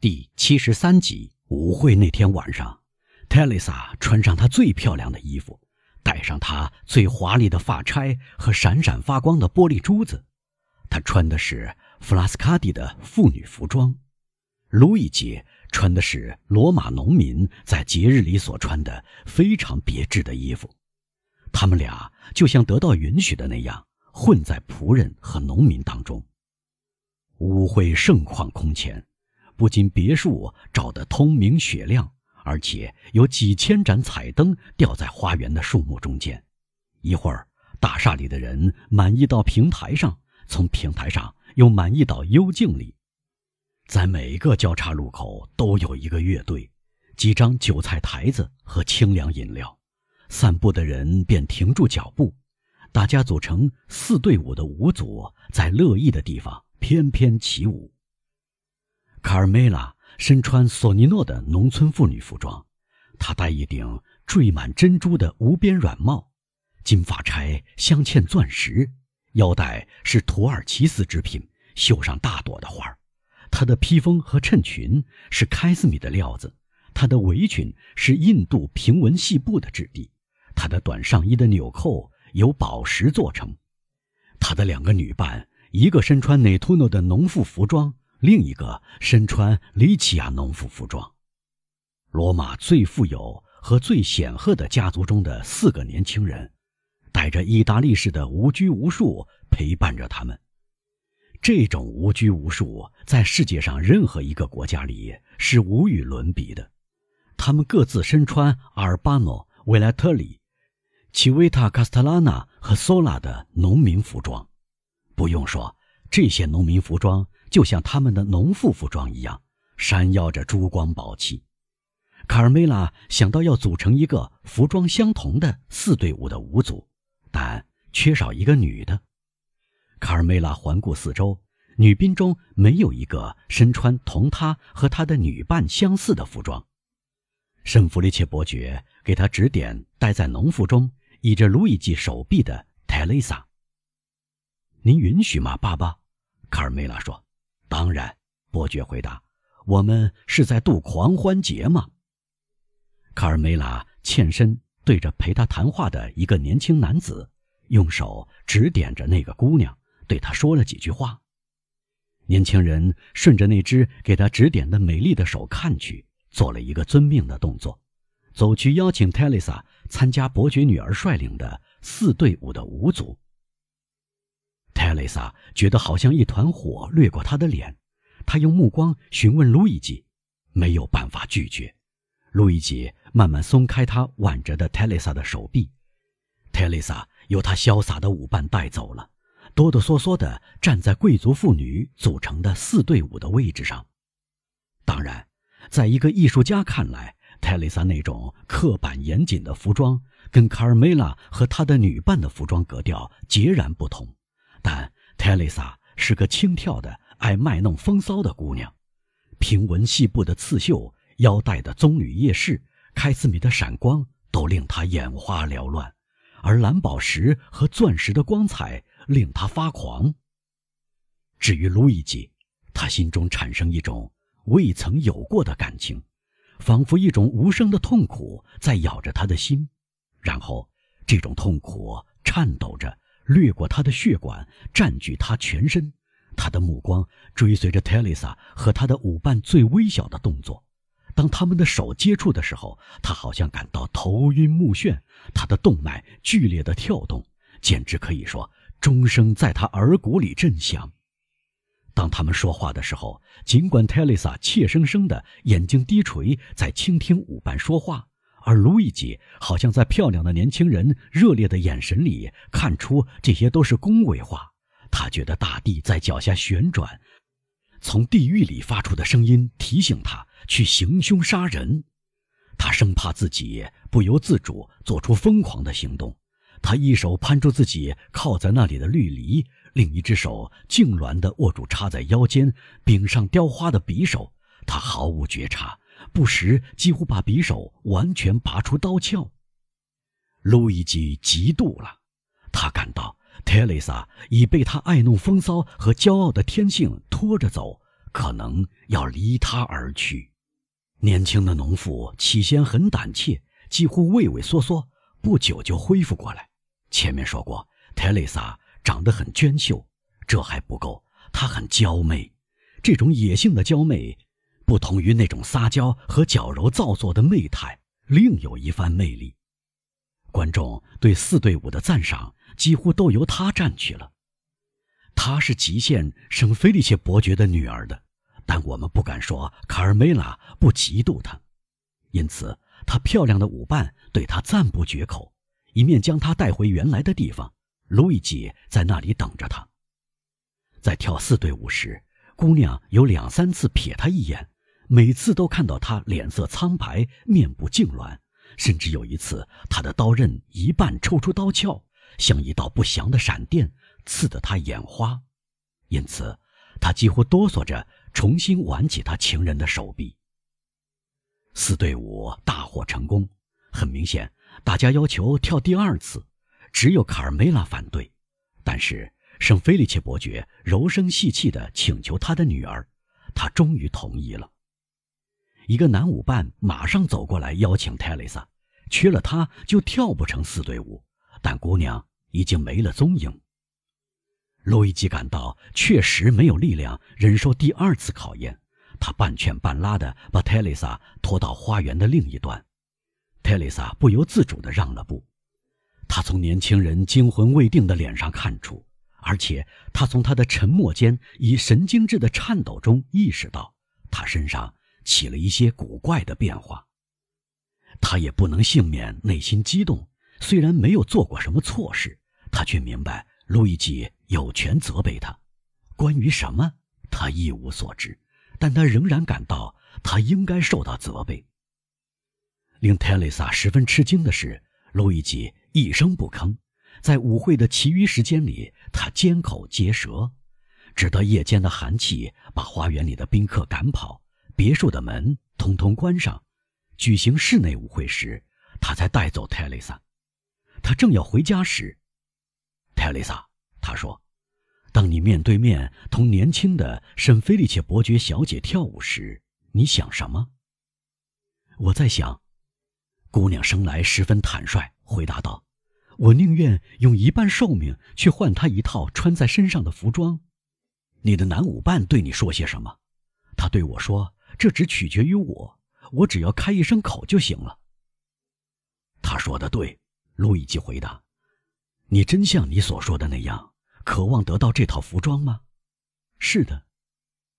第七十三集舞会那天晚上，泰丽莎穿上她最漂亮的衣服，戴上她最华丽的发钗和闪闪发光的玻璃珠子。她穿的是弗拉斯卡蒂的妇女服装，路易吉穿的是罗马农民在节日里所穿的非常别致的衣服。他们俩就像得到允许的那样，混在仆人和农民当中。舞会盛况空前。不仅别墅照得通明雪亮，而且有几千盏彩灯吊在花园的树木中间。一会儿，大厦里的人满意到平台上，从平台上又满意到幽静里。在每个交叉路口都有一个乐队，几张韭菜台子和清凉饮料。散步的人便停住脚步，大家组成四对五的舞组，在乐意的地方翩翩起舞。卡尔梅拉身穿索尼诺的农村妇女服装，她戴一顶缀满珍珠的无边软帽，金发钗镶嵌钻石，腰带是土耳其丝织品，绣上大朵的花儿她的披风和衬裙是开斯米的料子，她的围裙是印度平纹细布的质地，她的短上衣的纽扣由宝石做成。她的两个女伴，一个身穿内图诺的农妇服装。另一个身穿里奇亚农夫服装，罗马最富有和最显赫的家族中的四个年轻人，带着意大利式的无拘无束陪伴着他们。这种无拘无束在世界上任何一个国家里是无与伦比的。他们各自身穿阿尔巴诺、维莱特里、奇维塔、卡斯特拉纳和索拉的农民服装。不用说，这些农民服装。就像他们的农妇服装一样，闪耀着珠光宝气。卡尔梅拉想到要组成一个服装相同的四对五的舞组，但缺少一个女的。卡尔梅拉环顾四周，女宾中没有一个身穿同她和她的女伴相似的服装。圣弗里切伯爵给他指点待在农妇中倚着路易吉手臂的泰蕾莎。您允许吗，爸爸？卡尔梅拉说。当然，伯爵回答：“我们是在度狂欢节吗？”卡尔梅拉欠身对着陪他谈话的一个年轻男子，用手指点着那个姑娘，对他说了几句话。年轻人顺着那只给他指点的美丽的手看去，做了一个遵命的动作，走去邀请泰丽莎参加伯爵女儿率领的四对五的舞组。泰蕾莎觉得好像一团火掠过她的脸，她用目光询问路易吉，没有办法拒绝。路易吉慢慢松开他挽着的泰蕾莎的手臂，泰蕾莎由他潇洒的舞伴带走了，哆哆嗦嗦地站在贵族妇女组成的四对五的位置上。当然，在一个艺术家看来，泰蕾莎那种刻板严谨的服装跟卡尔梅拉和她的女伴的服装格调截然不同。但泰蕾莎是个轻佻的、爱卖弄风骚的姑娘，平纹细布的刺绣、腰带的棕榈叶饰、开司米的闪光都令她眼花缭乱，而蓝宝石和钻石的光彩令她发狂。至于路易吉，他心中产生一种未曾有过的感情，仿佛一种无声的痛苦在咬着他的心，然后这种痛苦颤抖着。掠过他的血管，占据他全身。他的目光追随着泰丽莎和他的舞伴最微小的动作。当他们的手接触的时候，他好像感到头晕目眩。他的动脉剧烈的跳动，简直可以说钟声在他耳骨里震响。当他们说话的时候，尽管泰丽莎怯生生的眼睛低垂，在倾听舞伴说话。而路易吉好像在漂亮的年轻人热烈的眼神里看出这些都是恭维话。他觉得大地在脚下旋转，从地狱里发出的声音提醒他去行凶杀人。他生怕自己不由自主做出疯狂的行动。他一手攀住自己靠在那里的绿篱，另一只手痉挛地握住插在腰间、柄上雕花的匕首。他毫无觉察。不时几乎把匕首完全拔出刀鞘。路易吉嫉妒了，他感到特蕾莎已被他爱弄风骚和骄傲的天性拖着走，可能要离他而去。年轻的农妇起先很胆怯，几乎畏畏缩缩，不久就恢复过来。前面说过，特蕾莎长得很娟秀，这还不够，她很娇媚。这种野性的娇媚，不同于那种撒娇和矫揉造作的媚态，另有一番魅力。观众对四对五的赞赏几乎都由她占去了。她是极限圣菲利切伯爵的女儿的，但我们不敢说卡尔梅拉不嫉妒她，因此她漂亮的舞伴对她赞不绝口，一面将她带回原来的地方。路易吉在那里等着她。在跳四对舞时，姑娘有两三次瞥他一眼，每次都看到他脸色苍白，面部痉挛，甚至有一次，他的刀刃一半抽出刀鞘，像一道不祥的闪电。刺得他眼花，因此他几乎哆嗦着重新挽起他情人的手臂。四对五大获成功，很明显，大家要求跳第二次，只有卡尔梅拉反对。但是圣菲利切伯爵柔声细气地请求他的女儿，他终于同意了。一个男舞伴马上走过来邀请泰蕾莎，缺了他就跳不成四对舞，但姑娘已经没了踪影。路易吉感到确实没有力量忍受第二次考验，他半劝半拉地把特蕾莎拖到花园的另一端。特蕾莎不由自主地让了步。他从年轻人惊魂未定的脸上看出，而且他从他的沉默间以神经质的颤抖中意识到，他身上起了一些古怪的变化。他也不能幸免内心激动，虽然没有做过什么错事，他却明白。路易吉有权责备他，关于什么他一无所知，但他仍然感到他应该受到责备。令特蕾莎十分吃惊的是，路易吉一声不吭，在舞会的其余时间里，他缄口结舌，直到夜间的寒气把花园里的宾客赶跑，别墅的门通通关上，举行室内舞会时，他才带走特蕾莎。他正要回家时。泰丽莎，他说：“当你面对面同年轻的圣菲利切伯爵小姐跳舞时，你想什么？”我在想，姑娘生来十分坦率，回答道：“我宁愿用一半寿命去换她一套穿在身上的服装。”你的男舞伴对你说些什么？他对我说：“这只取决于我，我只要开一声口就行了。”他说的对，路易吉回答。你真像你所说的那样，渴望得到这套服装吗？是的，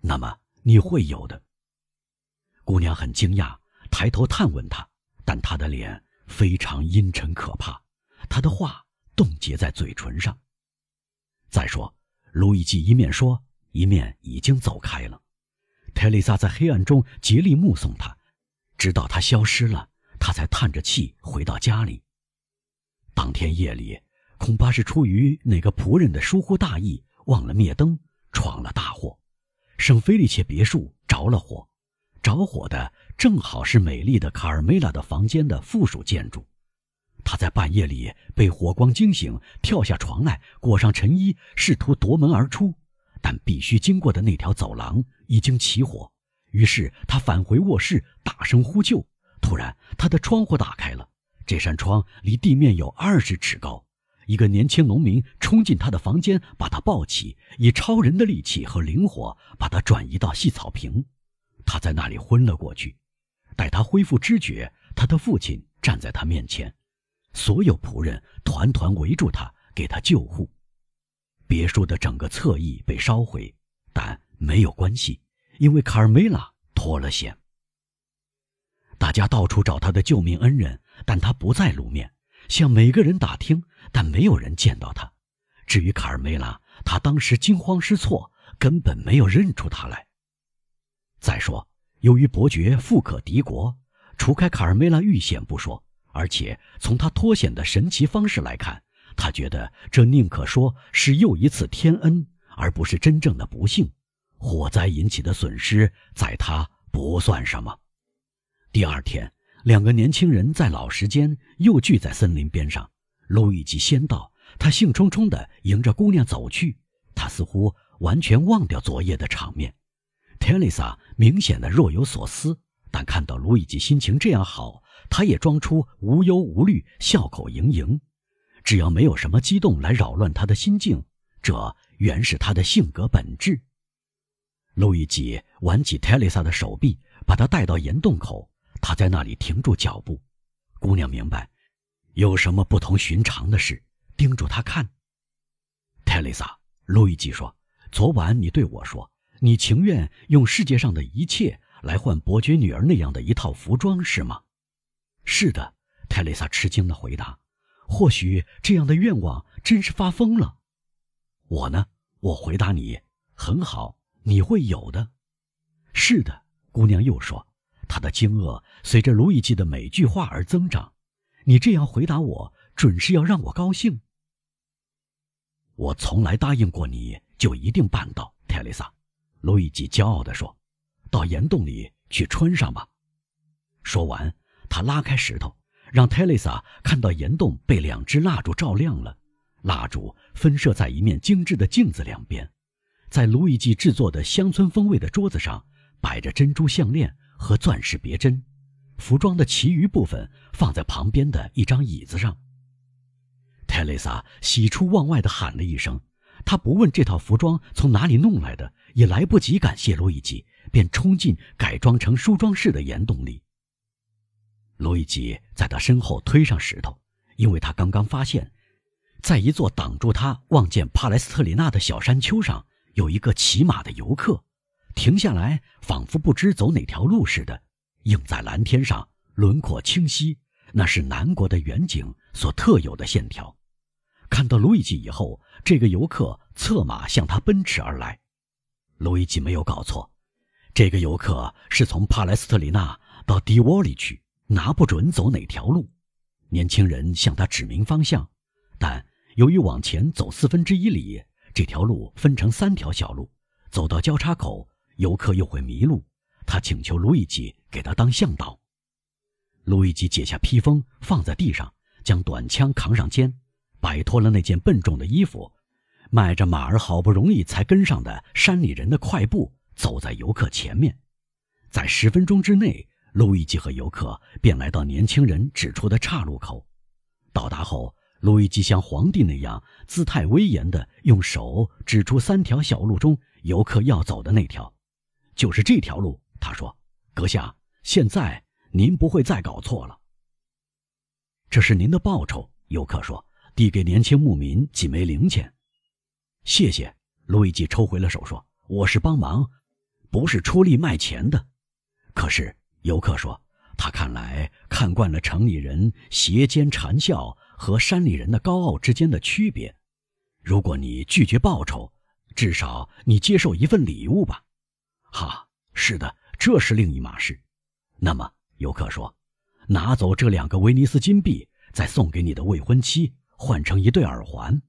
那么你会有的。姑娘很惊讶，抬头探问他，但他的脸非常阴沉可怕，他的话冻结在嘴唇上。再说，路易吉一面说，一面已经走开了。特丽莎在黑暗中竭力目送他，直到他消失了，他才叹着气回到家里。当天夜里。恐怕是出于哪个仆人的疏忽大意，忘了灭灯，闯了大祸。圣菲利切别墅着了火，着火的正好是美丽的卡尔梅拉的房间的附属建筑。他在半夜里被火光惊醒，跳下床来，裹上晨衣，试图夺门而出，但必须经过的那条走廊已经起火。于是他返回卧室，大声呼救。突然，他的窗户打开了，这扇窗离地面有二十尺高。一个年轻农民冲进他的房间，把他抱起，以超人的力气和灵活把他转移到细草坪。他在那里昏了过去。待他恢复知觉，他的父亲站在他面前，所有仆人团团围住他，给他救护。别墅的整个侧翼被烧毁，但没有关系，因为卡尔梅拉脱了险。大家到处找他的救命恩人，但他不再露面。向每个人打听，但没有人见到他。至于卡尔梅拉，他当时惊慌失措，根本没有认出他来。再说，由于伯爵富可敌国，除开卡尔梅拉遇险不说，而且从他脱险的神奇方式来看，他觉得这宁可说是又一次天恩，而不是真正的不幸。火灾引起的损失，在他不算什么。第二天。两个年轻人在老时间又聚在森林边上。路易吉先到，他兴冲冲地迎着姑娘走去。他似乎完全忘掉昨夜的场面。特蕾莎明显的若有所思，但看到路易吉心情这样好，她也装出无忧无虑，笑口盈盈。只要没有什么激动来扰乱他的心境，这原是他的性格本质。路易吉挽起泰蕾莎的手臂，把她带到岩洞口。他在那里停住脚步。姑娘明白，有什么不同寻常的事，盯住他看。泰蕾莎，路易吉说：“昨晚你对我说，你情愿用世界上的一切来换伯爵女儿那样的一套服装，是吗？”“是的。”泰蕾莎吃惊地回答。或许这样的愿望真是发疯了。我呢？我回答你，很好，你会有的。是的，姑娘又说，她的惊愕随着卢易吉的每句话而增长。你这样回答我，准是要让我高兴。我从来答应过你就一定办到，泰蕾莎。路易吉骄傲地说：“到岩洞里去穿上吧。”说完，他拉开石头。让泰蕾莎看到岩洞被两只蜡烛照亮了，蜡烛分射在一面精致的镜子两边，在路易吉制作的乡村风味的桌子上摆着珍珠项链和钻石别针，服装的其余部分放在旁边的一张椅子上。泰蕾莎喜出望外地喊了一声，她不问这套服装从哪里弄来的，也来不及感谢路易吉，便冲进改装成梳妆室的岩洞里。路易吉在他身后推上石头，因为他刚刚发现，在一座挡住他望见帕莱斯特里纳的小山丘上，有一个骑马的游客，停下来，仿佛不知走哪条路似的，映在蓝天上，轮廓清晰，那是南国的远景所特有的线条。看到路易吉以后，这个游客策马向他奔驰而来。路易吉没有搞错，这个游客是从帕莱斯特里纳到迪沃里去。拿不准走哪条路，年轻人向他指明方向，但由于往前走四分之一里，这条路分成三条小路，走到交叉口，游客又会迷路。他请求路易吉给他当向导。路易吉解下披风放在地上，将短枪扛上肩，摆脱了那件笨重的衣服，迈着马儿好不容易才跟上的山里人的快步，走在游客前面，在十分钟之内。路易吉和游客便来到年轻人指出的岔路口。到达后，路易吉像皇帝那样姿态威严地用手指出三条小路中游客要走的那条，就是这条路。他说：“阁下，现在您不会再搞错了。这是您的报酬。”游客说，递给年轻牧民几枚零钱。“谢谢。”路易吉抽回了手，说：“我是帮忙，不是出力卖钱的。可是。”游客说：“他看来看惯了城里人斜肩缠笑和山里人的高傲之间的区别。如果你拒绝报酬，至少你接受一份礼物吧。”“哈，是的，这是另一码事。”那么，游客说：“拿走这两个威尼斯金币，再送给你的未婚妻，换成一对耳环。”